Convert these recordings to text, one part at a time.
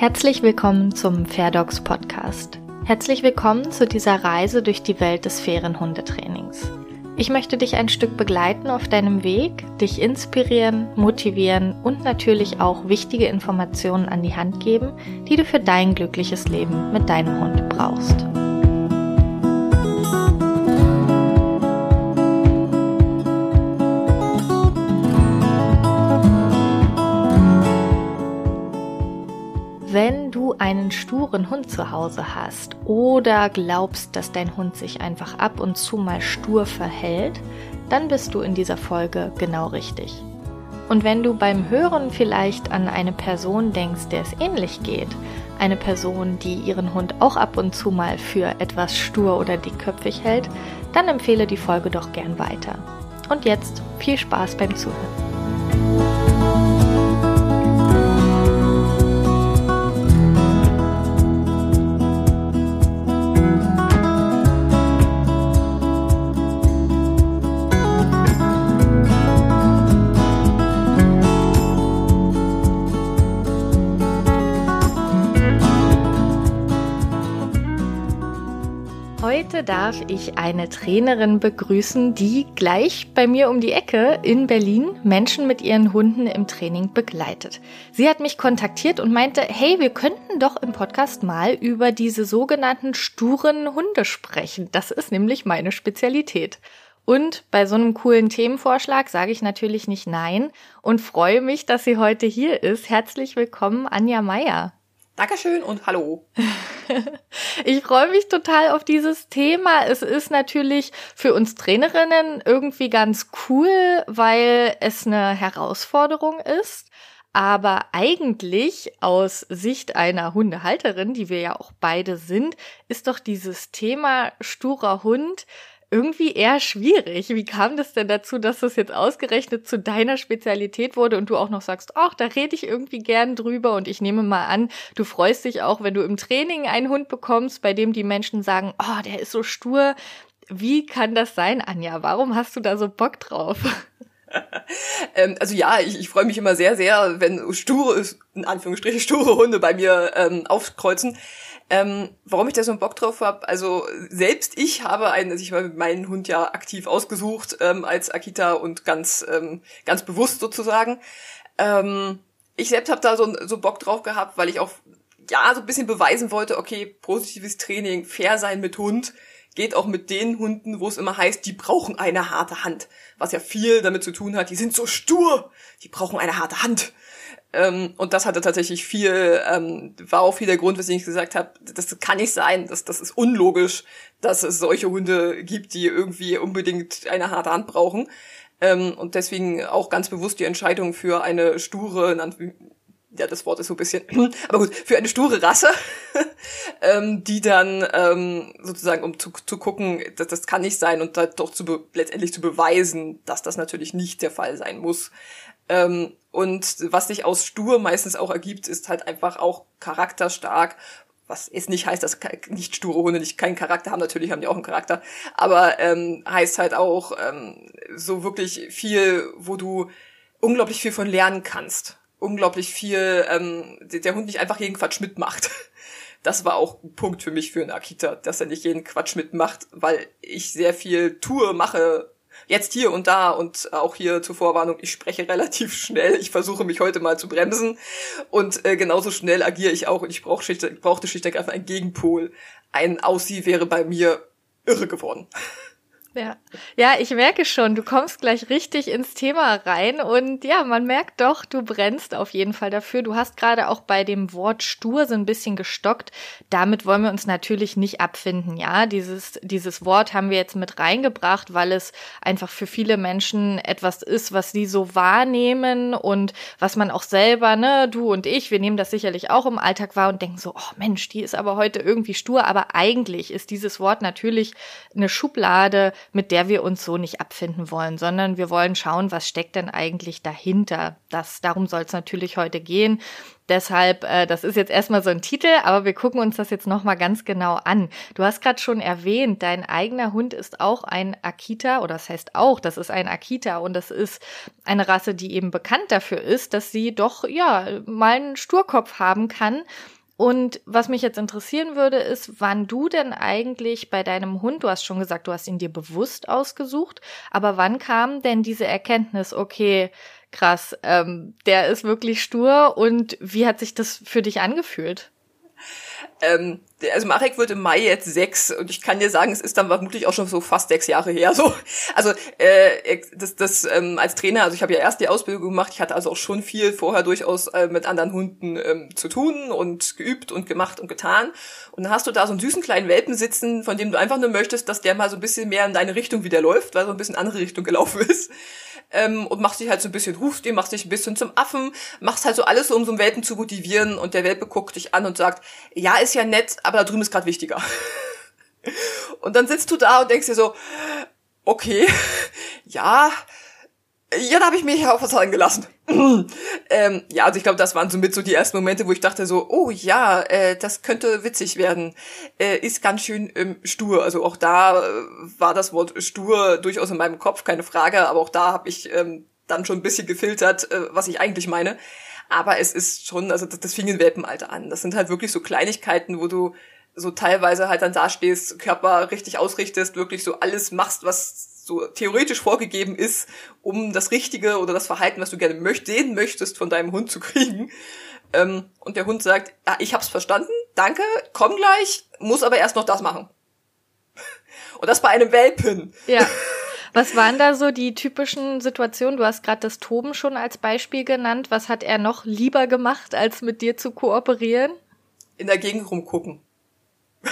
Herzlich willkommen zum Fairdogs Podcast. Herzlich willkommen zu dieser Reise durch die Welt des fairen Hundetrainings. Ich möchte dich ein Stück begleiten auf deinem Weg, dich inspirieren, motivieren und natürlich auch wichtige Informationen an die Hand geben, die du für dein glückliches Leben mit deinem Hund brauchst. Einen sturen Hund zu Hause hast oder glaubst, dass dein Hund sich einfach ab und zu mal stur verhält, dann bist du in dieser Folge genau richtig. Und wenn du beim Hören vielleicht an eine Person denkst, der es ähnlich geht, eine Person, die ihren Hund auch ab und zu mal für etwas stur oder dickköpfig hält, dann empfehle die Folge doch gern weiter. Und jetzt viel Spaß beim Zuhören. Darf ich eine Trainerin begrüßen, die gleich bei mir um die Ecke in Berlin Menschen mit ihren Hunden im Training begleitet. Sie hat mich kontaktiert und meinte, hey, wir könnten doch im Podcast mal über diese sogenannten sturen Hunde sprechen. Das ist nämlich meine Spezialität. Und bei so einem coolen Themenvorschlag sage ich natürlich nicht nein und freue mich, dass sie heute hier ist. Herzlich willkommen, Anja Meier. Dankeschön und hallo. ich freue mich total auf dieses Thema. Es ist natürlich für uns Trainerinnen irgendwie ganz cool, weil es eine Herausforderung ist. Aber eigentlich aus Sicht einer Hundehalterin, die wir ja auch beide sind, ist doch dieses Thema sturer Hund irgendwie eher schwierig. Wie kam das denn dazu, dass das jetzt ausgerechnet zu deiner Spezialität wurde und du auch noch sagst, ach, da rede ich irgendwie gern drüber und ich nehme mal an, du freust dich auch, wenn du im Training einen Hund bekommst, bei dem die Menschen sagen, oh, der ist so stur. Wie kann das sein, Anja? Warum hast du da so Bock drauf? ähm, also ja, ich, ich freue mich immer sehr, sehr, wenn sture, in Anführungsstrichen, sture Hunde bei mir ähm, aufkreuzen. Ähm, warum ich da so einen Bock drauf habe, also selbst ich habe einen, also ich habe meinen Hund ja aktiv ausgesucht ähm, als Akita und ganz ähm, ganz bewusst sozusagen. Ähm, ich selbst habe da so, so Bock drauf gehabt, weil ich auch ja so ein bisschen beweisen wollte, okay, positives Training, fair sein mit Hund geht auch mit den Hunden, wo es immer heißt, die brauchen eine harte Hand, was ja viel damit zu tun hat, die sind so stur, die brauchen eine harte Hand. Ähm, und das hatte tatsächlich viel, ähm, war auch viel der Grund, weswegen ich gesagt habe, das kann nicht sein, das, das ist unlogisch, dass es solche Hunde gibt, die irgendwie unbedingt eine harte Hand brauchen. Ähm, und deswegen auch ganz bewusst die Entscheidung für eine sture, ja, das Wort ist so ein bisschen, aber gut, für eine sture Rasse, ähm, die dann ähm, sozusagen, um zu, zu gucken, dass das kann nicht sein und da doch zu letztendlich zu beweisen, dass das natürlich nicht der Fall sein muss. Ähm, und was sich aus stur meistens auch ergibt, ist halt einfach auch charakterstark. Was es nicht heißt, dass nicht sture Hunde nicht keinen Charakter haben. Natürlich haben die auch einen Charakter. Aber ähm, heißt halt auch ähm, so wirklich viel, wo du unglaublich viel von lernen kannst. Unglaublich viel, ähm, der Hund nicht einfach jeden Quatsch mitmacht. Das war auch ein Punkt für mich für einen Akita, dass er nicht jeden Quatsch mitmacht, weil ich sehr viel tue, mache, jetzt hier und da und auch hier zur Vorwarnung, ich spreche relativ schnell. Ich versuche mich heute mal zu bremsen und äh, genauso schnell agiere ich auch und ich brauch schlicht, brauchte schlicht und ergreifend einen Gegenpol. Ein Aussie wäre bei mir irre geworden. Ja. ja, ich merke schon, du kommst gleich richtig ins Thema rein und ja, man merkt doch, du brennst auf jeden Fall dafür. Du hast gerade auch bei dem Wort stur so ein bisschen gestockt. Damit wollen wir uns natürlich nicht abfinden, ja. Dieses, dieses Wort haben wir jetzt mit reingebracht, weil es einfach für viele Menschen etwas ist, was sie so wahrnehmen und was man auch selber, ne, du und ich, wir nehmen das sicherlich auch im Alltag wahr und denken so, oh Mensch, die ist aber heute irgendwie stur, aber eigentlich ist dieses Wort natürlich eine Schublade, mit der wir uns so nicht abfinden wollen, sondern wir wollen schauen, was steckt denn eigentlich dahinter. Das, darum soll es natürlich heute gehen. Deshalb, äh, das ist jetzt erstmal so ein Titel, aber wir gucken uns das jetzt nochmal ganz genau an. Du hast gerade schon erwähnt, dein eigener Hund ist auch ein Akita, oder das heißt auch, das ist ein Akita und das ist eine Rasse, die eben bekannt dafür ist, dass sie doch, ja, mal einen Sturkopf haben kann. Und was mich jetzt interessieren würde, ist, wann du denn eigentlich bei deinem Hund, du hast schon gesagt, du hast ihn dir bewusst ausgesucht, aber wann kam denn diese Erkenntnis, okay, krass, ähm, der ist wirklich stur und wie hat sich das für dich angefühlt? Ähm, also Marek wird im Mai jetzt sechs und ich kann dir sagen, es ist dann vermutlich auch schon so fast sechs Jahre her. So, also äh, das, das ähm, als Trainer, also ich habe ja erst die Ausbildung gemacht, ich hatte also auch schon viel vorher durchaus äh, mit anderen Hunden ähm, zu tun und geübt und gemacht und getan. Und dann hast du da so einen süßen kleinen Welpen sitzen, von dem du einfach nur möchtest, dass der mal so ein bisschen mehr in deine Richtung wieder läuft, weil so ein bisschen andere Richtung gelaufen ist ähm, und machst dich halt so ein bisschen, rufst ihn, machst dich ein bisschen zum Affen, machst halt so alles, um so einen Welpen zu motivieren und der Welpe guckt dich an und sagt, ja, ist ja nett, aber da drüben ist gerade wichtiger. und dann sitzt du da und denkst dir so, okay, ja, ja, da habe ich mich auch was angelassen. ähm, ja, also ich glaube, das waren so mit so die ersten Momente, wo ich dachte so, oh ja, äh, das könnte witzig werden. Äh, ist ganz schön ähm, stur. Also auch da äh, war das Wort stur durchaus in meinem Kopf, keine Frage. Aber auch da habe ich ähm, dann schon ein bisschen gefiltert, äh, was ich eigentlich meine. Aber es ist schon, also das, das fing in Welpenalter an. Das sind halt wirklich so Kleinigkeiten, wo du so teilweise halt dann dastehst, Körper richtig ausrichtest, wirklich so alles machst, was so theoretisch vorgegeben ist, um das Richtige oder das Verhalten, was du gerne möcht sehen möchtest, von deinem Hund zu kriegen. Ähm, und der Hund sagt, ah, ich hab's verstanden, danke, komm gleich, muss aber erst noch das machen. Und das bei einem Welpen. Ja. Was waren da so die typischen Situationen? Du hast gerade das Toben schon als Beispiel genannt. Was hat er noch lieber gemacht, als mit dir zu kooperieren? In der Gegend rumgucken.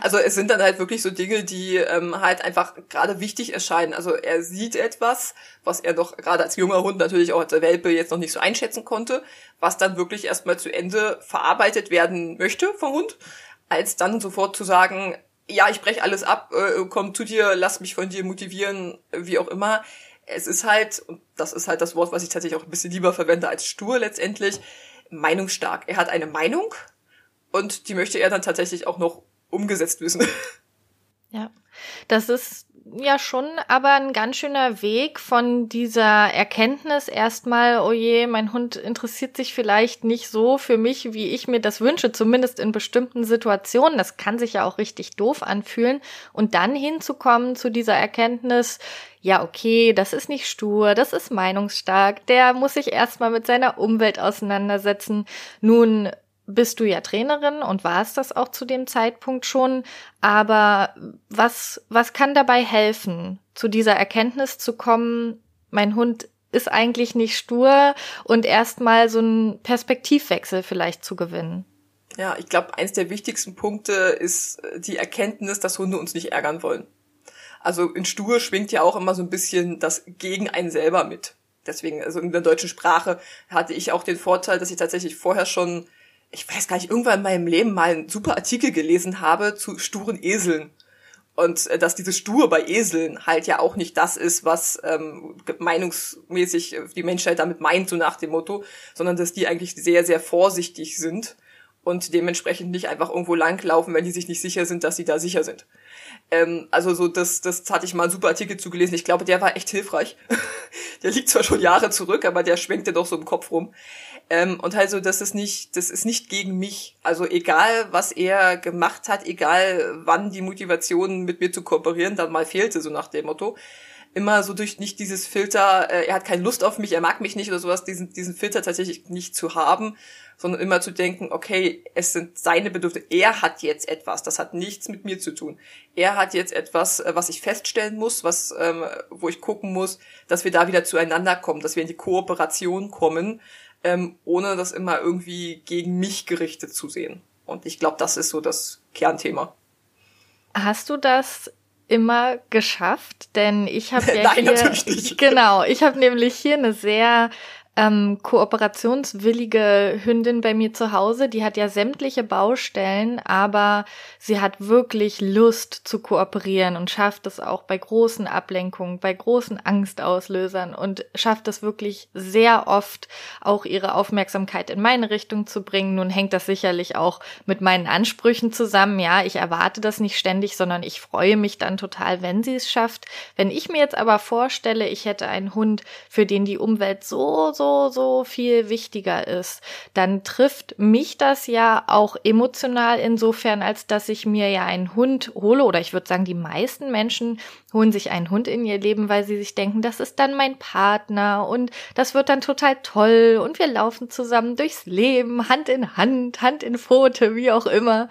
Also es sind dann halt wirklich so Dinge, die ähm, halt einfach gerade wichtig erscheinen. Also er sieht etwas, was er doch gerade als junger Hund natürlich auch als Welpe jetzt noch nicht so einschätzen konnte, was dann wirklich erstmal zu Ende verarbeitet werden möchte vom Hund, als dann sofort zu sagen, ja, ich breche alles ab, äh, komm zu dir, lass mich von dir motivieren, wie auch immer. Es ist halt, und das ist halt das Wort, was ich tatsächlich auch ein bisschen lieber verwende als stur letztendlich, meinungsstark. Er hat eine Meinung und die möchte er dann tatsächlich auch noch umgesetzt wissen. Ja, das ist ja schon aber ein ganz schöner Weg von dieser Erkenntnis erstmal, oh je, mein Hund interessiert sich vielleicht nicht so für mich, wie ich mir das wünsche, zumindest in bestimmten Situationen. Das kann sich ja auch richtig doof anfühlen. Und dann hinzukommen zu dieser Erkenntnis, ja, okay, das ist nicht stur, das ist meinungsstark, der muss sich erstmal mit seiner Umwelt auseinandersetzen. Nun bist du ja Trainerin und warst das auch zu dem Zeitpunkt schon. Aber was, was kann dabei helfen, zu dieser Erkenntnis zu kommen, mein Hund ist eigentlich nicht stur und erstmal so einen Perspektivwechsel vielleicht zu gewinnen? Ja, ich glaube, eins der wichtigsten Punkte ist die Erkenntnis, dass Hunde uns nicht ärgern wollen. Also in Stur schwingt ja auch immer so ein bisschen das gegen einen selber mit. Deswegen, also in der deutschen Sprache hatte ich auch den Vorteil, dass ich tatsächlich vorher schon ich weiß gar nicht, irgendwann in meinem Leben mal einen super Artikel gelesen habe zu sturen Eseln. Und äh, dass dieses Stur bei Eseln halt ja auch nicht das ist, was ähm, meinungsmäßig äh, die Menschheit damit meint, so nach dem Motto, sondern dass die eigentlich sehr, sehr vorsichtig sind und dementsprechend nicht einfach irgendwo langlaufen, wenn die sich nicht sicher sind, dass sie da sicher sind. Ähm, also so, das, das hatte ich mal einen super Artikel zugelesen. Ich glaube, der war echt hilfreich. der liegt zwar schon Jahre zurück, aber der schwenkte doch so im Kopf rum. Ähm, und halt so, das ist nicht, das ist nicht gegen mich. Also egal, was er gemacht hat, egal wann die Motivation mit mir zu kooperieren dann mal fehlte, so nach dem Motto. Immer so durch nicht dieses Filter, äh, er hat keine Lust auf mich, er mag mich nicht oder sowas, diesen, diesen Filter tatsächlich nicht zu haben, sondern immer zu denken, okay, es sind seine Bedürfnisse, er hat jetzt etwas, das hat nichts mit mir zu tun. Er hat jetzt etwas, äh, was ich feststellen muss, was, ähm, wo ich gucken muss, dass wir da wieder zueinander kommen, dass wir in die Kooperation kommen, ähm, ohne das immer irgendwie gegen mich gerichtet zu sehen. Und ich glaube, das ist so das Kernthema. Hast du das immer geschafft? Denn ich habe ja Nein, hier, natürlich nicht. genau, ich habe nämlich hier eine sehr ähm, kooperationswillige Hündin bei mir zu Hause. Die hat ja sämtliche Baustellen, aber sie hat wirklich Lust zu kooperieren und schafft es auch bei großen Ablenkungen, bei großen Angstauslösern und schafft es wirklich sehr oft auch ihre Aufmerksamkeit in meine Richtung zu bringen. Nun hängt das sicherlich auch mit meinen Ansprüchen zusammen. Ja, ich erwarte das nicht ständig, sondern ich freue mich dann total, wenn sie es schafft. Wenn ich mir jetzt aber vorstelle, ich hätte einen Hund, für den die Umwelt so, so, so viel wichtiger ist, dann trifft mich das ja auch emotional insofern, als dass ich mir ja einen Hund hole oder ich würde sagen, die meisten Menschen holen sich einen Hund in ihr Leben, weil sie sich denken, das ist dann mein Partner und das wird dann total toll und wir laufen zusammen durchs Leben, Hand in Hand, Hand in Pfote, wie auch immer.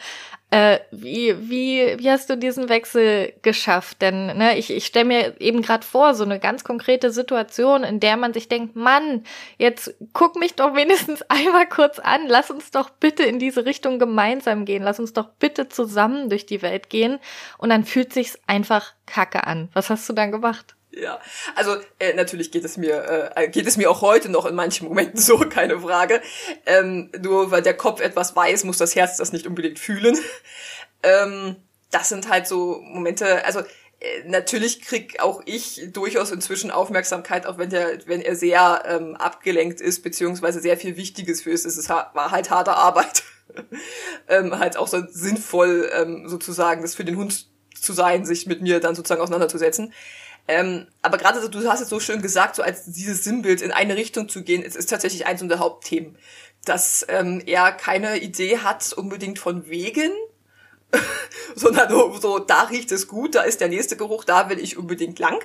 Äh, wie, wie, wie hast du diesen Wechsel geschafft? Denn ne, ich, ich stelle mir eben gerade vor, so eine ganz konkrete Situation, in der man sich denkt, Mann, jetzt guck mich doch wenigstens einmal kurz an, lass uns doch bitte in diese Richtung gemeinsam gehen, lass uns doch bitte zusammen durch die Welt gehen. Und dann fühlt sich's einfach kacke an. Was hast du dann gemacht? Ja, also äh, natürlich geht es mir äh, geht es mir auch heute noch in manchen Momenten so, keine Frage. Ähm, nur weil der Kopf etwas weiß, muss das Herz das nicht unbedingt fühlen. ähm, das sind halt so Momente. Also äh, natürlich krieg auch ich durchaus inzwischen Aufmerksamkeit, auch wenn der wenn er sehr ähm, abgelenkt ist beziehungsweise sehr viel Wichtiges für ist. Es ist, war halt harte Arbeit, ähm, halt auch so sinnvoll ähm, sozusagen das für den Hund zu sein, sich mit mir dann sozusagen auseinanderzusetzen. Ähm, aber gerade du hast es so schön gesagt, so als dieses Sinnbild in eine Richtung zu gehen, es ist tatsächlich eins unserer Hauptthemen, dass ähm, er keine Idee hat unbedingt von Wegen, sondern so, so, da riecht es gut, da ist der nächste Geruch, da will ich unbedingt lang.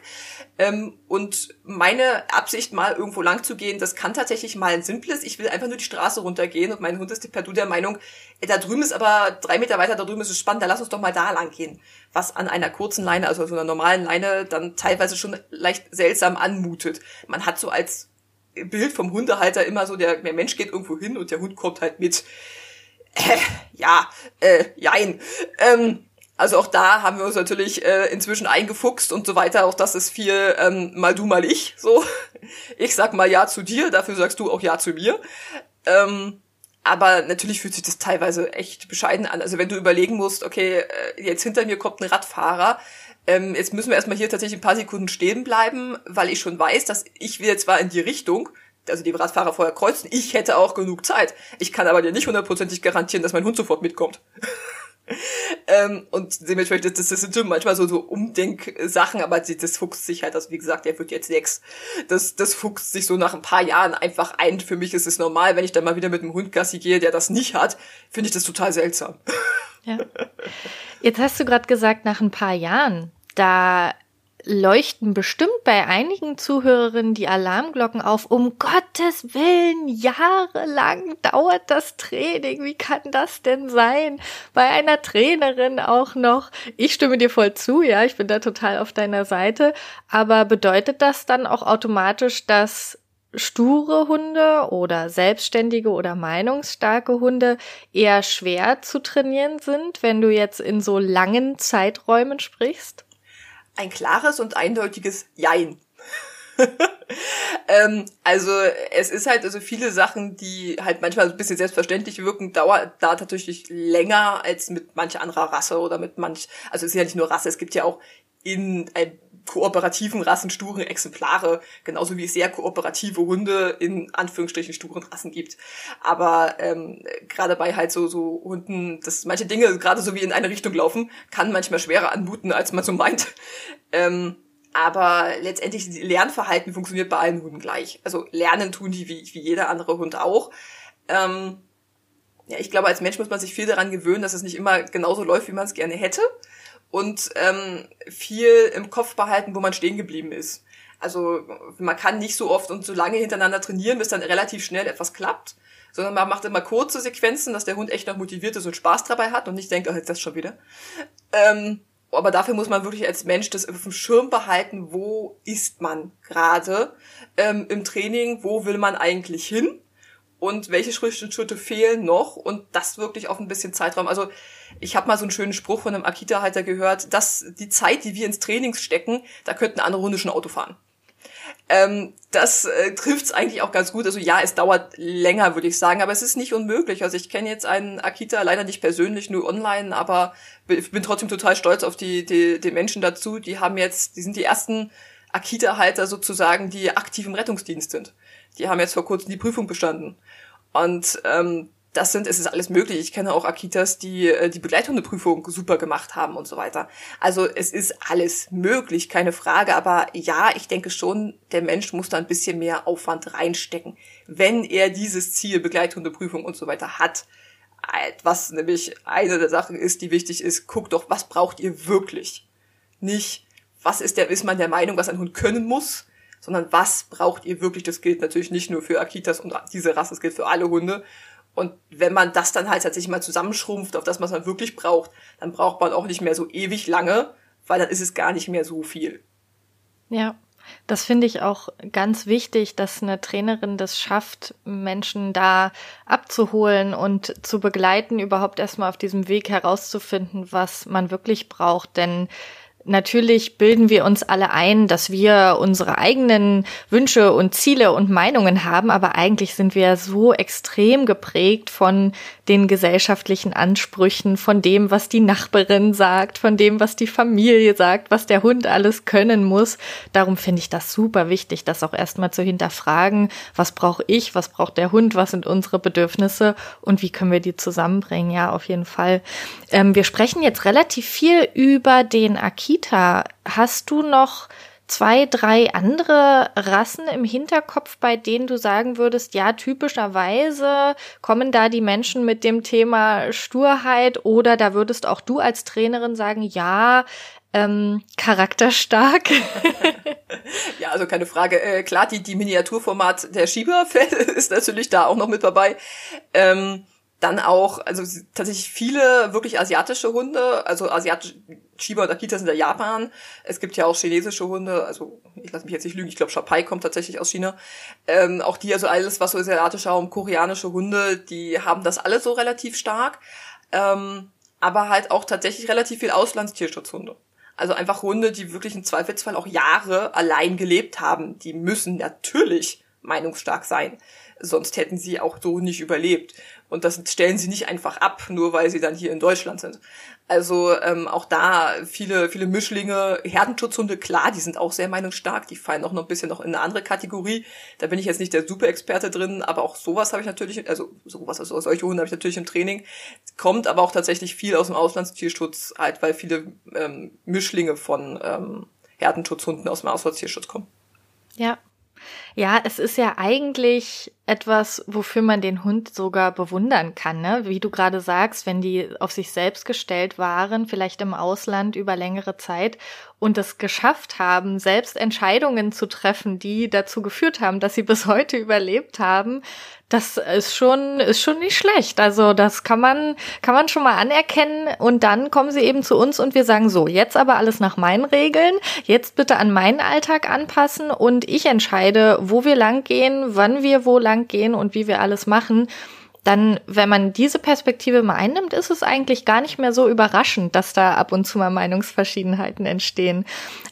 Ähm, und meine Absicht, mal irgendwo lang zu gehen, das kann tatsächlich mal ein simples, ich will einfach nur die Straße runtergehen und mein Hund ist per Du der Meinung, ey, da drüben ist aber drei Meter weiter, da drüben ist es spannend, da lass uns doch mal da lang gehen. Was an einer kurzen Leine, also so einer normalen Leine, dann teilweise schon leicht seltsam anmutet. Man hat so als Bild vom Hundehalter immer so, der, der Mensch geht irgendwo hin und der Hund kommt halt mit. Äh, ja, äh, jein. Ähm, also auch da haben wir uns natürlich äh, inzwischen eingefuchst und so weiter. Auch das ist viel ähm, mal du, mal ich. So, ich sag mal ja zu dir, dafür sagst du auch ja zu mir. Ähm, aber natürlich fühlt sich das teilweise echt bescheiden an. Also wenn du überlegen musst, okay, äh, jetzt hinter mir kommt ein Radfahrer, ähm, jetzt müssen wir erstmal hier tatsächlich ein paar Sekunden stehen bleiben, weil ich schon weiß, dass ich will jetzt zwar in die Richtung, also die Radfahrer vorher kreuzen. Ich hätte auch genug Zeit. Ich kann aber dir nicht hundertprozentig garantieren, dass mein Hund sofort mitkommt. ähm, und dementsprechend, das, das sind manchmal so, so Umdenksachen, aber das fuchst sich halt, also wie gesagt, der wird jetzt sechs. Das, das fuchst sich so nach ein paar Jahren einfach ein. Für mich ist es normal, wenn ich dann mal wieder mit einem Hund Gassi gehe, der das nicht hat, finde ich das total seltsam. Ja. Jetzt hast du gerade gesagt, nach ein paar Jahren. Da leuchten bestimmt bei einigen Zuhörerinnen die Alarmglocken auf. Um Gottes Willen, jahrelang dauert das Training. Wie kann das denn sein? Bei einer Trainerin auch noch. Ich stimme dir voll zu, ja, ich bin da total auf deiner Seite. Aber bedeutet das dann auch automatisch, dass sture Hunde oder selbstständige oder meinungsstarke Hunde eher schwer zu trainieren sind, wenn du jetzt in so langen Zeiträumen sprichst? Ein klares und eindeutiges Jein. ähm, also es ist halt also viele Sachen, die halt manchmal ein bisschen selbstverständlich wirken, dauert da tatsächlich länger als mit manch anderer Rasse oder mit manch, also es ist ja nicht nur Rasse, es gibt ja auch in ein kooperativen Rassen sturen Exemplare, genauso wie es sehr kooperative Hunde in Anführungsstrichen sturen Rassen gibt. Aber ähm, gerade bei halt so, so Hunden, dass manche Dinge gerade so wie in eine Richtung laufen, kann manchmal schwerer anmuten, als man so meint. Ähm, aber letztendlich Lernverhalten funktioniert bei allen Hunden gleich. Also lernen tun die wie, wie jeder andere Hund auch. Ähm, ja, ich glaube, als Mensch muss man sich viel daran gewöhnen, dass es nicht immer genauso läuft, wie man es gerne hätte und ähm, viel im Kopf behalten, wo man stehen geblieben ist. Also man kann nicht so oft und so lange hintereinander trainieren, bis dann relativ schnell etwas klappt, sondern man macht immer kurze Sequenzen, dass der Hund echt noch motiviert ist und Spaß dabei hat und nicht denkt, oh, jetzt das schon wieder. Ähm, aber dafür muss man wirklich als Mensch das auf dem Schirm behalten, wo ist man gerade ähm, im Training, wo will man eigentlich hin und welche Schritte fehlen noch und das wirklich auf ein bisschen Zeitraum. Also ich habe mal so einen schönen Spruch von einem Akita-Halter gehört, dass die Zeit, die wir ins Training stecken, da könnten andere Hunde schon Auto fahren. Ähm, das äh, trifft's eigentlich auch ganz gut. Also ja, es dauert länger, würde ich sagen, aber es ist nicht unmöglich. Also ich kenne jetzt einen Akita leider nicht persönlich, nur online, aber bin trotzdem total stolz auf die, die, die Menschen dazu. Die haben jetzt, die sind die ersten Akita-Halter sozusagen, die aktiv im Rettungsdienst sind. Die haben jetzt vor kurzem die Prüfung bestanden. Und ähm, das sind, es ist alles möglich. Ich kenne auch Akitas, die äh, die Begleithundeprüfung super gemacht haben und so weiter. Also es ist alles möglich, keine Frage. Aber ja, ich denke schon, der Mensch muss da ein bisschen mehr Aufwand reinstecken, wenn er dieses Ziel, Begleithundeprüfung und so weiter hat. Was nämlich eine der Sachen ist, die wichtig ist, guckt doch, was braucht ihr wirklich? Nicht, was ist der, ist man der Meinung, was ein Hund können muss, sondern was braucht ihr wirklich? Das gilt natürlich nicht nur für Akitas und diese Rasse, das gilt für alle Hunde. Und wenn man das dann halt tatsächlich mal zusammenschrumpft auf das, was man wirklich braucht, dann braucht man auch nicht mehr so ewig lange, weil dann ist es gar nicht mehr so viel. Ja, das finde ich auch ganz wichtig, dass eine Trainerin das schafft, Menschen da abzuholen und zu begleiten, überhaupt erstmal auf diesem Weg herauszufinden, was man wirklich braucht. Denn Natürlich bilden wir uns alle ein, dass wir unsere eigenen Wünsche und Ziele und Meinungen haben, aber eigentlich sind wir so extrem geprägt von den gesellschaftlichen Ansprüchen, von dem, was die Nachbarin sagt, von dem, was die Familie sagt, was der Hund alles können muss. Darum finde ich das super wichtig, das auch erstmal zu hinterfragen, was brauche ich, was braucht der Hund, was sind unsere Bedürfnisse und wie können wir die zusammenbringen. Ja, auf jeden Fall. Ähm, wir sprechen jetzt relativ viel über den Akil Kita, hast du noch zwei, drei andere Rassen im Hinterkopf, bei denen du sagen würdest, ja, typischerweise kommen da die Menschen mit dem Thema Sturheit oder da würdest auch du als Trainerin sagen, ja, ähm, charakterstark. ja, also keine Frage. Äh, klar, die, die Miniaturformat der Schieber ist natürlich da auch noch mit dabei. Ähm, dann auch, also tatsächlich viele wirklich asiatische Hunde, also asiatische Shiba und Akita sind ja Japan. Es gibt ja auch chinesische Hunde, also ich lasse mich jetzt nicht lügen, ich glaube Shapai kommt tatsächlich aus China. Ähm, auch die, also alles, was so asiatische und koreanische Hunde, die haben das alle so relativ stark. Ähm, aber halt auch tatsächlich relativ viel Auslandstierschutzhunde. Also einfach Hunde, die wirklich im Zweifelsfall auch Jahre allein gelebt haben. Die müssen natürlich meinungsstark sein. Sonst hätten sie auch so nicht überlebt. Und das stellen sie nicht einfach ab, nur weil sie dann hier in Deutschland sind. Also ähm, auch da viele, viele Mischlinge, Herdenschutzhunde, klar, die sind auch sehr meinungsstark, die fallen auch noch ein bisschen noch in eine andere Kategorie. Da bin ich jetzt nicht der Super-Experte drin, aber auch sowas habe ich natürlich, also sowas, also solche Hunde habe ich natürlich im Training. Kommt aber auch tatsächlich viel aus dem Auslandstierschutz, halt, weil viele ähm, Mischlinge von ähm, Herdenschutzhunden aus dem Auslandstierschutz kommen. Ja, ja, es ist ja eigentlich etwas, wofür man den Hund sogar bewundern kann, ne? Wie du gerade sagst, wenn die auf sich selbst gestellt waren, vielleicht im Ausland über längere Zeit und es geschafft haben, selbst Entscheidungen zu treffen, die dazu geführt haben, dass sie bis heute überlebt haben, das ist schon, ist schon nicht schlecht. Also das kann man, kann man schon mal anerkennen. Und dann kommen sie eben zu uns und wir sagen so, jetzt aber alles nach meinen Regeln, jetzt bitte an meinen Alltag anpassen. Und ich entscheide, wo wir lang gehen, wann wir wo lang gehen und wie wir alles machen dann, wenn man diese Perspektive mal einnimmt, ist es eigentlich gar nicht mehr so überraschend, dass da ab und zu mal Meinungsverschiedenheiten entstehen.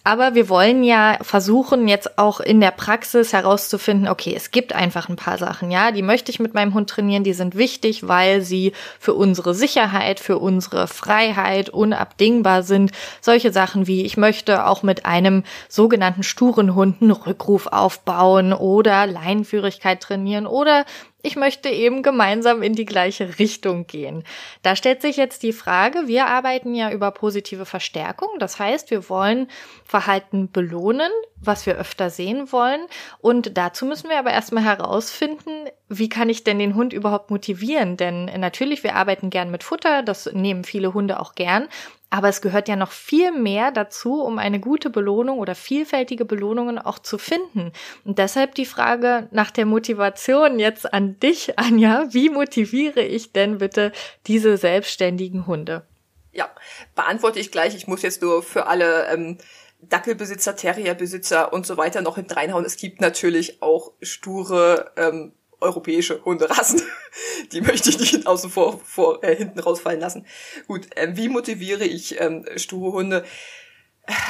Aber wir wollen ja versuchen, jetzt auch in der Praxis herauszufinden, okay, es gibt einfach ein paar Sachen, ja, die möchte ich mit meinem Hund trainieren, die sind wichtig, weil sie für unsere Sicherheit, für unsere Freiheit unabdingbar sind. Solche Sachen wie, ich möchte auch mit einem sogenannten sturen Hund einen Rückruf aufbauen oder Leinenführigkeit trainieren oder ich möchte eben gemeinsam in die gleiche Richtung gehen. Da stellt sich jetzt die Frage, wir arbeiten ja über positive Verstärkung. Das heißt, wir wollen Verhalten belohnen, was wir öfter sehen wollen. Und dazu müssen wir aber erstmal herausfinden, wie kann ich denn den Hund überhaupt motivieren? Denn natürlich, wir arbeiten gern mit Futter, das nehmen viele Hunde auch gern. Aber es gehört ja noch viel mehr dazu, um eine gute Belohnung oder vielfältige Belohnungen auch zu finden. Und deshalb die Frage nach der Motivation jetzt an dich, Anja. Wie motiviere ich denn bitte diese selbstständigen Hunde? Ja, beantworte ich gleich. Ich muss jetzt nur für alle ähm, Dackelbesitzer, Terrierbesitzer und so weiter noch hinten reinhauen. Es gibt natürlich auch sture ähm, europäische Hunderassen. Die möchte ich nicht außen vor, vor äh, hinten rausfallen lassen. Gut, ähm, wie motiviere ich ähm, sture Hunde?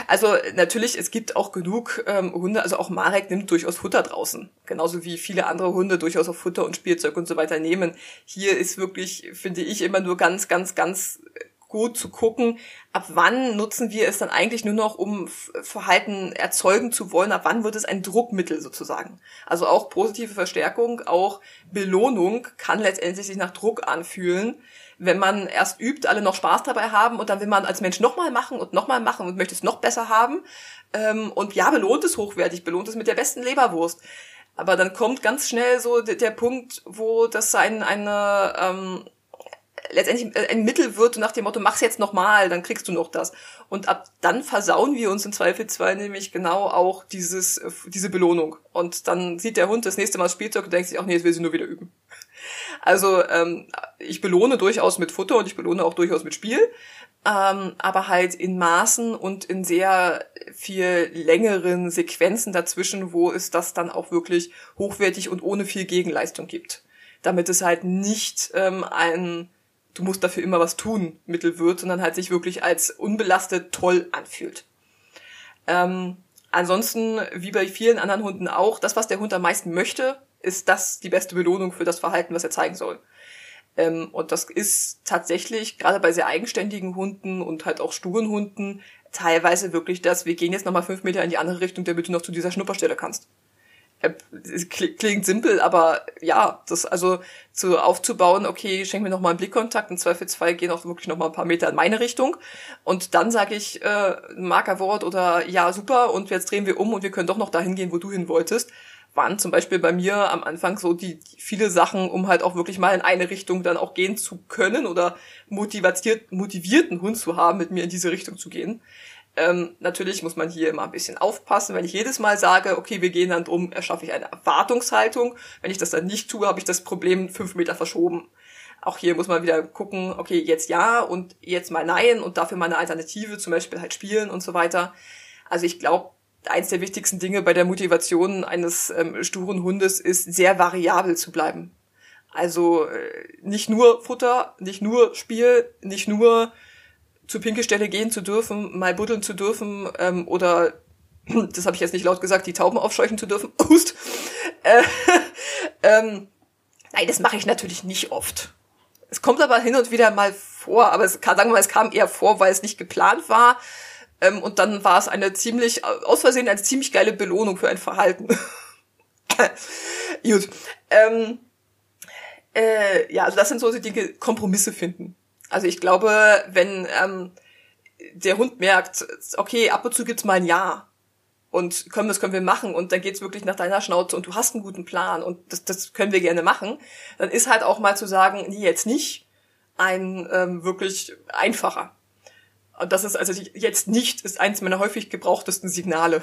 Also natürlich, es gibt auch genug ähm, Hunde, also auch Marek nimmt durchaus Futter draußen. Genauso wie viele andere Hunde durchaus auch Futter und Spielzeug und so weiter nehmen. Hier ist wirklich, finde ich, immer nur ganz, ganz, ganz gut zu gucken, ab wann nutzen wir es dann eigentlich nur noch, um Verhalten erzeugen zu wollen, ab wann wird es ein Druckmittel sozusagen. Also auch positive Verstärkung, auch Belohnung kann letztendlich sich nach Druck anfühlen wenn man erst übt, alle noch Spaß dabei haben und dann will man als Mensch nochmal machen und nochmal machen und möchte es noch besser haben. Ähm, und ja, belohnt es hochwertig, belohnt es mit der besten Leberwurst. Aber dann kommt ganz schnell so der, Punkt, wo das ein, eine, ähm, letztendlich ein Mittel wird nach dem Motto, mach's jetzt nochmal, dann kriegst du noch das. Und ab dann versauen wir uns in Zweifelsfall nämlich genau auch dieses, diese Belohnung. Und dann sieht der Hund das nächste Mal Spielzeug und denkt sich, ach nee, jetzt will sie nur wieder üben. Also ähm, ich belohne durchaus mit Futter und ich belohne auch durchaus mit Spiel, ähm, aber halt in Maßen und in sehr viel längeren Sequenzen dazwischen, wo es das dann auch wirklich hochwertig und ohne viel Gegenleistung gibt. Damit es halt nicht ähm, ein du musst dafür immer was tun Mittel wird, sondern halt sich wirklich als unbelastet toll anfühlt. Ähm, ansonsten, wie bei vielen anderen Hunden auch, das, was der Hund am meisten möchte, ist das die beste Belohnung für das Verhalten, was er zeigen soll. Ähm, und das ist tatsächlich, gerade bei sehr eigenständigen Hunden und halt auch sturen Hunden, teilweise wirklich das, wir gehen jetzt nochmal fünf Meter in die andere Richtung, damit du noch zu dieser Schnupperstelle kannst. Äh, klingt simpel, aber ja, das also zu aufzubauen, okay, schenk mir noch mal einen Blickkontakt, im Zweifelsfall gehen auch wirklich noch mal ein paar Meter in meine Richtung und dann sage ich äh, Markerwort oder ja, super und jetzt drehen wir um und wir können doch noch dahin gehen, wo du hin wolltest waren zum Beispiel bei mir am Anfang so die, die viele Sachen, um halt auch wirklich mal in eine Richtung dann auch gehen zu können oder motiviert, motivierten Hund zu haben, mit mir in diese Richtung zu gehen. Ähm, natürlich muss man hier immer ein bisschen aufpassen. Wenn ich jedes Mal sage, okay, wir gehen dann drum, erschaffe ich eine Erwartungshaltung. Wenn ich das dann nicht tue, habe ich das Problem fünf Meter verschoben. Auch hier muss man wieder gucken, okay, jetzt ja und jetzt mal nein und dafür mal eine Alternative, zum Beispiel halt spielen und so weiter. Also ich glaube, eins der wichtigsten Dinge bei der Motivation eines ähm, sturen Hundes ist, sehr variabel zu bleiben. Also äh, nicht nur Futter, nicht nur Spiel, nicht nur zur Pinkestelle gehen zu dürfen, mal buddeln zu dürfen ähm, oder, das habe ich jetzt nicht laut gesagt, die Tauben aufscheuchen zu dürfen. Hust. Äh, ähm, nein, das mache ich natürlich nicht oft. Es kommt aber hin und wieder mal vor, aber es sagen wir mal, es kam eher vor, weil es nicht geplant war ähm, und dann war es eine ziemlich, aus Versehen eine ziemlich geile Belohnung für ein Verhalten. Gut. Ähm, äh, ja, also das sind so die Dinge, Kompromisse finden. Also ich glaube, wenn ähm, der Hund merkt, okay, ab und zu gibt's mal ein Ja und können, das können wir machen und dann geht's wirklich nach deiner Schnauze und du hast einen guten Plan und das, das können wir gerne machen, dann ist halt auch mal zu sagen, nee, jetzt nicht, ein ähm, wirklich einfacher. Und das ist also jetzt nicht, ist eins meiner häufig gebrauchtesten Signale.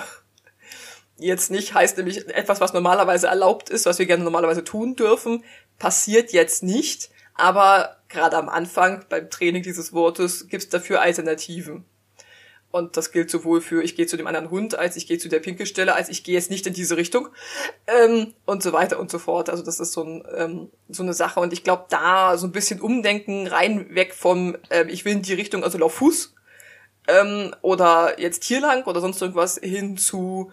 Jetzt nicht heißt nämlich etwas, was normalerweise erlaubt ist, was wir gerne normalerweise tun dürfen, passiert jetzt nicht. Aber gerade am Anfang beim Training dieses Wortes gibt es dafür Alternativen. Und das gilt sowohl für ich gehe zu dem anderen Hund, als ich gehe zu der Pinkelstelle, als ich gehe jetzt nicht in diese Richtung ähm, und so weiter und so fort. Also das ist so, ein, ähm, so eine Sache. Und ich glaube, da so ein bisschen umdenken, rein weg vom ähm, ich will in die Richtung, also lauf Fuß, ähm, oder jetzt hier lang oder sonst irgendwas hin zu,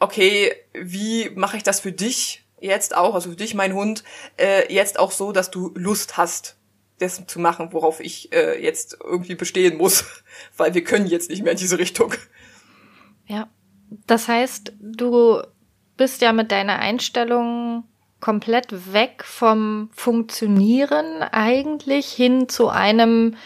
okay, wie mache ich das für dich jetzt auch, also für dich, mein Hund, äh, jetzt auch so, dass du Lust hast, das zu machen, worauf ich äh, jetzt irgendwie bestehen muss, weil wir können jetzt nicht mehr in diese Richtung. Ja, das heißt, du bist ja mit deiner Einstellung komplett weg vom Funktionieren eigentlich hin zu einem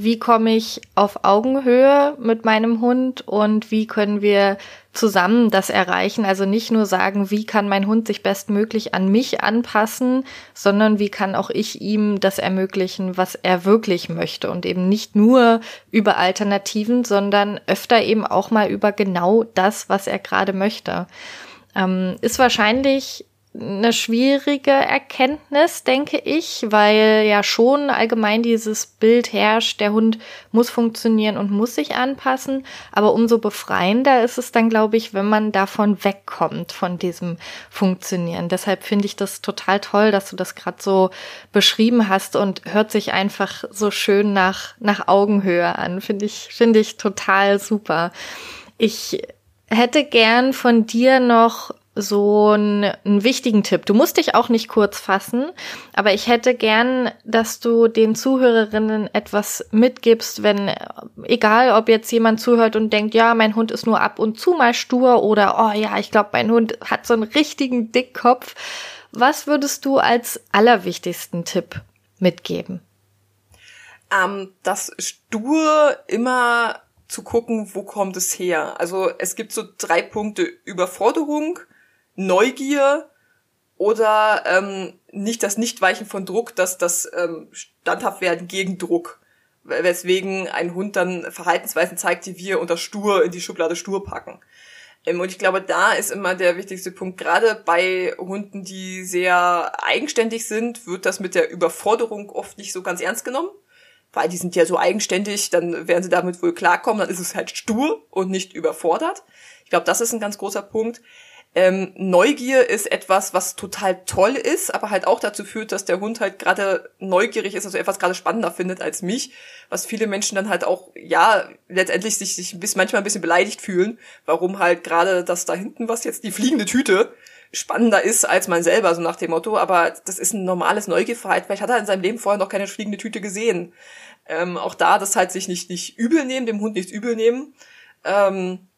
wie komme ich auf Augenhöhe mit meinem Hund und wie können wir zusammen das erreichen. Also nicht nur sagen, wie kann mein Hund sich bestmöglich an mich anpassen, sondern wie kann auch ich ihm das ermöglichen, was er wirklich möchte und eben nicht nur über Alternativen, sondern öfter eben auch mal über genau das, was er gerade möchte. Ähm, ist wahrscheinlich eine schwierige Erkenntnis, denke ich, weil ja schon allgemein dieses Bild herrscht, der Hund muss funktionieren und muss sich anpassen. Aber umso befreiender ist es dann, glaube ich, wenn man davon wegkommt, von diesem Funktionieren. Deshalb finde ich das total toll, dass du das gerade so beschrieben hast und hört sich einfach so schön nach, nach Augenhöhe an. Finde ich, finde ich total super. Ich hätte gern von dir noch so einen, einen wichtigen Tipp. Du musst dich auch nicht kurz fassen, aber ich hätte gern, dass du den Zuhörerinnen etwas mitgibst, wenn, egal ob jetzt jemand zuhört und denkt, ja, mein Hund ist nur ab und zu mal stur oder, oh ja, ich glaube, mein Hund hat so einen richtigen Dickkopf. Was würdest du als allerwichtigsten Tipp mitgeben? Ähm, dass stur immer zu gucken, wo kommt es her. Also es gibt so drei Punkte. Überforderung, Neugier oder ähm, nicht das Nichtweichen von Druck, dass das ähm, standhaft werden gegen Druck. Weswegen ein Hund dann Verhaltensweisen zeigt, die wir unter stur in die Schublade stur packen. Ähm, und ich glaube, da ist immer der wichtigste Punkt. Gerade bei Hunden, die sehr eigenständig sind, wird das mit der Überforderung oft nicht so ganz ernst genommen weil die sind ja so eigenständig, dann werden sie damit wohl klarkommen, dann ist es halt stur und nicht überfordert. Ich glaube, das ist ein ganz großer Punkt. Ähm, Neugier ist etwas, was total toll ist, aber halt auch dazu führt, dass der Hund halt gerade neugierig ist, also etwas gerade spannender findet als mich, was viele Menschen dann halt auch, ja, letztendlich sich, sich bis manchmal ein bisschen beleidigt fühlen, warum halt gerade das da hinten, was jetzt die fliegende Tüte, spannender ist als man selber, so nach dem Motto, aber das ist ein normales Neugierverhalten. Vielleicht hat er in seinem Leben vorher noch keine fliegende Tüte gesehen. Ähm, auch da, das halt sich nicht, nicht übel nehmen, dem Hund nicht übel nehmen. Ähm,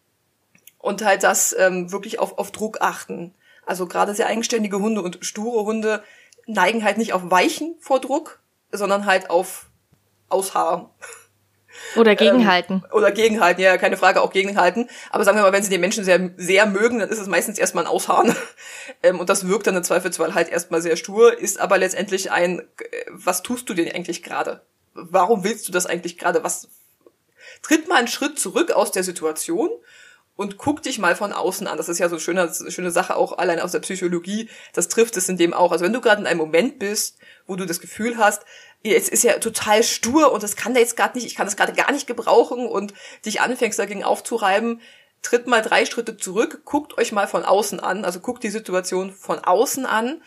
und halt das ähm, wirklich auf, auf Druck achten. Also gerade sehr eigenständige Hunde und sture Hunde neigen halt nicht auf Weichen vor Druck, sondern halt auf Ausharren. Oder ähm, gegenhalten. Ähm, oder gegenhalten, ja, keine Frage, auch gegenhalten. Aber sagen wir mal, wenn sie den Menschen sehr, sehr mögen, dann ist es meistens erstmal ein Ausharren. ähm, und das wirkt dann im Zweifelsfall halt erstmal sehr stur, ist aber letztendlich ein, äh, was tust du denn eigentlich gerade? Warum willst du das eigentlich gerade? Was, tritt mal einen Schritt zurück aus der Situation und guck dich mal von außen an. Das ist ja so eine schöne, Sache auch allein aus der Psychologie. Das trifft es in dem auch. Also wenn du gerade in einem Moment bist, wo du das Gefühl hast, jetzt ist ja total stur und das kann der jetzt gerade nicht, ich kann das gerade gar nicht gebrauchen und dich anfängst dagegen aufzureiben, tritt mal drei Schritte zurück, guckt euch mal von außen an, also guckt die Situation von außen an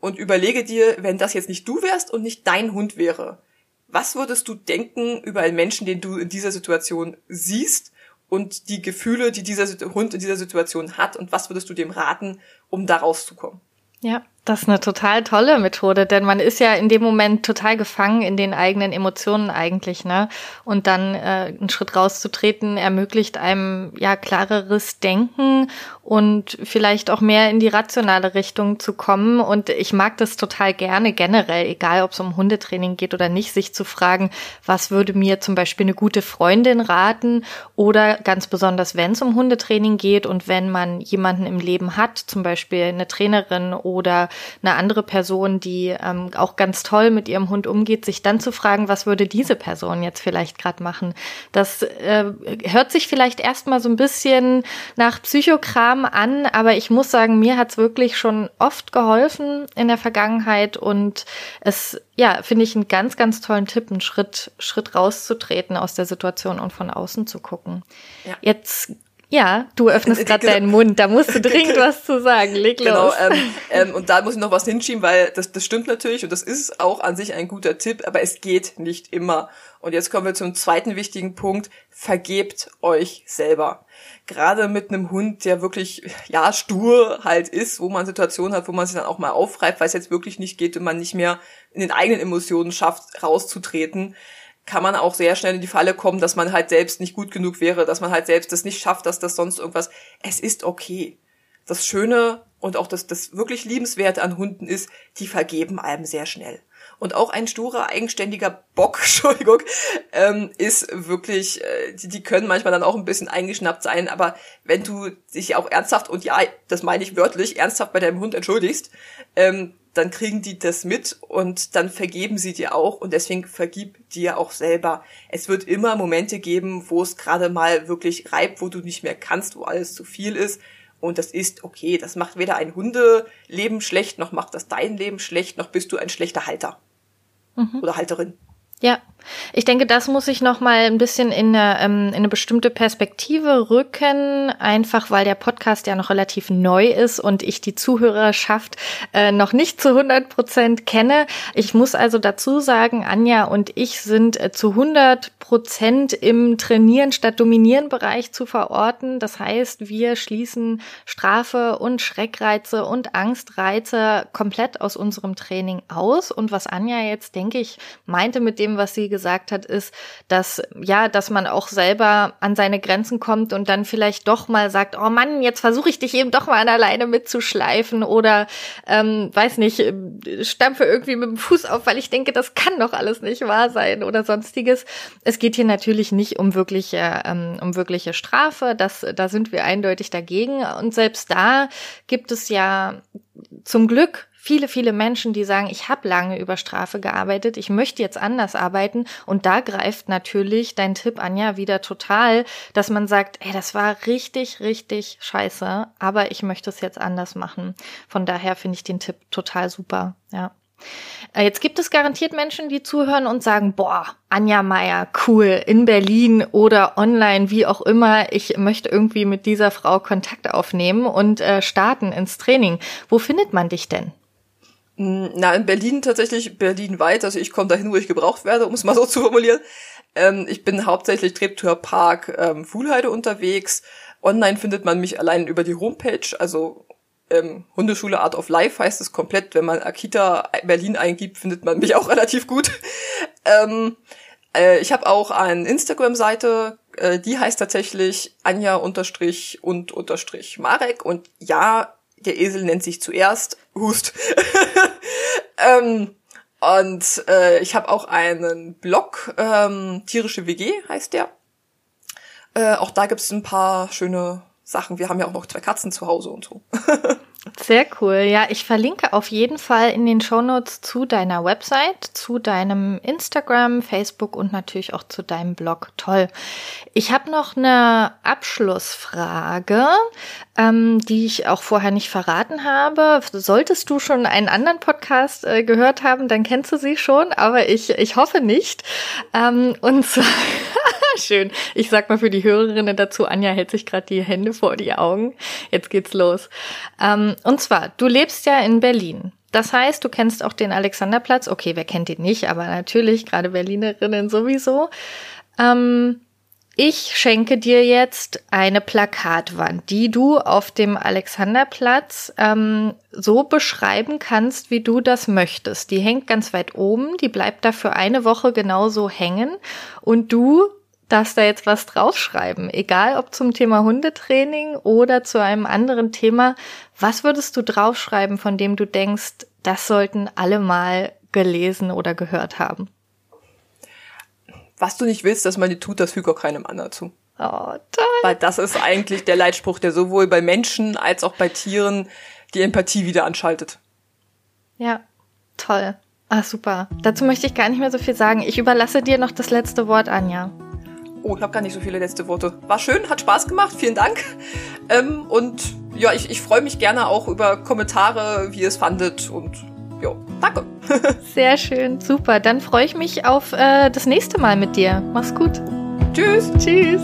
und überlege dir, wenn das jetzt nicht du wärst und nicht dein Hund wäre, was würdest du denken über einen Menschen, den du in dieser Situation siehst und die Gefühle, die dieser Hund in dieser Situation hat und was würdest du dem raten, um da rauszukommen? Ja, das ist eine total tolle Methode, denn man ist ja in dem Moment total gefangen in den eigenen Emotionen eigentlich, ne? Und dann äh, einen Schritt rauszutreten ermöglicht einem ja klareres Denken und vielleicht auch mehr in die rationale Richtung zu kommen. Und ich mag das total gerne generell, egal ob es um Hundetraining geht oder nicht, sich zu fragen, was würde mir zum Beispiel eine gute Freundin raten oder ganz besonders, wenn es um Hundetraining geht und wenn man jemanden im Leben hat, zum Beispiel eine Trainerin oder eine andere Person, die ähm, auch ganz toll mit ihrem Hund umgeht, sich dann zu fragen, was würde diese Person jetzt vielleicht gerade machen. Das äh, hört sich vielleicht erstmal so ein bisschen nach Psychokram an, aber ich muss sagen, mir hat's wirklich schon oft geholfen in der Vergangenheit und es ja, finde ich einen ganz, ganz tollen Tipp, einen Schritt, Schritt rauszutreten aus der Situation und von außen zu gucken. Ja. Jetzt ja, du öffnest gerade genau. deinen Mund, da musst du dringend was zu sagen. Leg genau, los. Genau, ähm, ähm, und da muss ich noch was hinschieben, weil das, das stimmt natürlich und das ist auch an sich ein guter Tipp, aber es geht nicht immer. Und jetzt kommen wir zum zweiten wichtigen Punkt. Vergebt euch selber. Gerade mit einem Hund, der wirklich, ja, stur halt ist, wo man Situationen hat, wo man sich dann auch mal aufreibt, weil es jetzt wirklich nicht geht und man nicht mehr in den eigenen Emotionen schafft, rauszutreten kann man auch sehr schnell in die Falle kommen, dass man halt selbst nicht gut genug wäre, dass man halt selbst das nicht schafft, dass das sonst irgendwas. Es ist okay. Das Schöne und auch das, das wirklich Liebenswerte an Hunden ist, die vergeben einem sehr schnell. Und auch ein sturer, eigenständiger Bock, Entschuldigung, ähm, ist wirklich, äh, die, die können manchmal dann auch ein bisschen eingeschnappt sein, aber wenn du dich auch ernsthaft, und ja, das meine ich wörtlich, ernsthaft bei deinem Hund entschuldigst, ähm, dann kriegen die das mit und dann vergeben sie dir auch und deswegen vergib dir auch selber. Es wird immer Momente geben, wo es gerade mal wirklich reibt, wo du nicht mehr kannst, wo alles zu viel ist Und das ist okay. Das macht weder ein Hundeleben schlecht, noch macht das dein Leben schlecht, noch bist du ein schlechter Halter. Mhm. Oder Halterin. Ja, ich denke, das muss ich noch mal ein bisschen in eine, ähm, in eine bestimmte Perspektive rücken, einfach weil der Podcast ja noch relativ neu ist und ich die Zuhörerschaft äh, noch nicht zu 100 Prozent kenne. Ich muss also dazu sagen, Anja und ich sind äh, zu 100 Prozent im Trainieren statt Dominieren Bereich zu verorten. Das heißt, wir schließen Strafe und Schreckreize und Angstreize komplett aus unserem Training aus. Und was Anja jetzt, denke ich, meinte mit dem dem, was sie gesagt hat, ist, dass ja, dass man auch selber an seine Grenzen kommt und dann vielleicht doch mal sagt, oh Mann, jetzt versuche ich dich eben doch mal an alleine mitzuschleifen oder ähm, weiß nicht, stampfe irgendwie mit dem Fuß auf, weil ich denke, das kann doch alles nicht wahr sein oder sonstiges. Es geht hier natürlich nicht um wirkliche ähm, um wirkliche Strafe, das da sind wir eindeutig dagegen und selbst da gibt es ja zum Glück viele, viele Menschen, die sagen, ich habe lange über Strafe gearbeitet, ich möchte jetzt anders arbeiten. Und da greift natürlich dein Tipp, Anja, wieder total, dass man sagt, ey, das war richtig, richtig scheiße, aber ich möchte es jetzt anders machen. Von daher finde ich den Tipp total super, ja. Äh, jetzt gibt es garantiert Menschen, die zuhören und sagen, boah, Anja Meier, cool, in Berlin oder online, wie auch immer, ich möchte irgendwie mit dieser Frau Kontakt aufnehmen und äh, starten ins Training. Wo findet man dich denn? Hm, na, in Berlin tatsächlich, berlinweit, also ich komme dahin, wo ich gebraucht werde, um es mal so zu formulieren. Ähm, ich bin hauptsächlich Treptower Park, ähm, Fuhlheide unterwegs. Online findet man mich allein über die Homepage, also ähm, Hundeschule Art of Life heißt es komplett. Wenn man Akita Berlin eingibt, findet man mich auch relativ gut. ähm, äh, ich habe auch eine Instagram-Seite, äh, die heißt tatsächlich Anja unterstrich und unterstrich Marek. Und ja, der Esel nennt sich zuerst Hust. ähm, und äh, ich habe auch einen Blog, ähm, tierische WG heißt der. Äh, auch da gibt's ein paar schöne Sachen. Wir haben ja auch noch zwei Katzen zu Hause und so. Sehr cool. Ja, ich verlinke auf jeden Fall in den Shownotes zu deiner Website, zu deinem Instagram, Facebook und natürlich auch zu deinem Blog. Toll. Ich habe noch eine Abschlussfrage, ähm, die ich auch vorher nicht verraten habe. Solltest du schon einen anderen Podcast äh, gehört haben, dann kennst du sie schon, aber ich, ich hoffe nicht. Ähm, und zwar Schön. Ich sag mal für die Hörerinnen dazu, Anja hält sich gerade die Hände vor die Augen. Jetzt geht's los. Ähm, und zwar, du lebst ja in Berlin. Das heißt, du kennst auch den Alexanderplatz. Okay, wer kennt ihn nicht, aber natürlich, gerade Berlinerinnen sowieso. Ähm, ich schenke dir jetzt eine Plakatwand, die du auf dem Alexanderplatz ähm, so beschreiben kannst, wie du das möchtest. Die hängt ganz weit oben, die bleibt da für eine Woche genauso hängen und du darfst da jetzt was draufschreiben, egal ob zum Thema Hundetraining oder zu einem anderen Thema. Was würdest du draufschreiben, von dem du denkst, das sollten alle mal gelesen oder gehört haben? Was du nicht willst, dass man dir tut, das fügt auch keinem anderen zu. Oh, toll. Weil das ist eigentlich der Leitspruch, der sowohl bei Menschen als auch bei Tieren die Empathie wieder anschaltet. Ja, toll. Ah, super. Dazu möchte ich gar nicht mehr so viel sagen. Ich überlasse dir noch das letzte Wort, Anja. Oh, ich habe gar nicht so viele letzte Worte. War schön, hat Spaß gemacht, vielen Dank. Ähm, und ja, ich, ich freue mich gerne auch über Kommentare, wie ihr es fandet und ja, danke. Sehr schön, super. Dann freue ich mich auf äh, das nächste Mal mit dir. Mach's gut. Tschüss. Tschüss.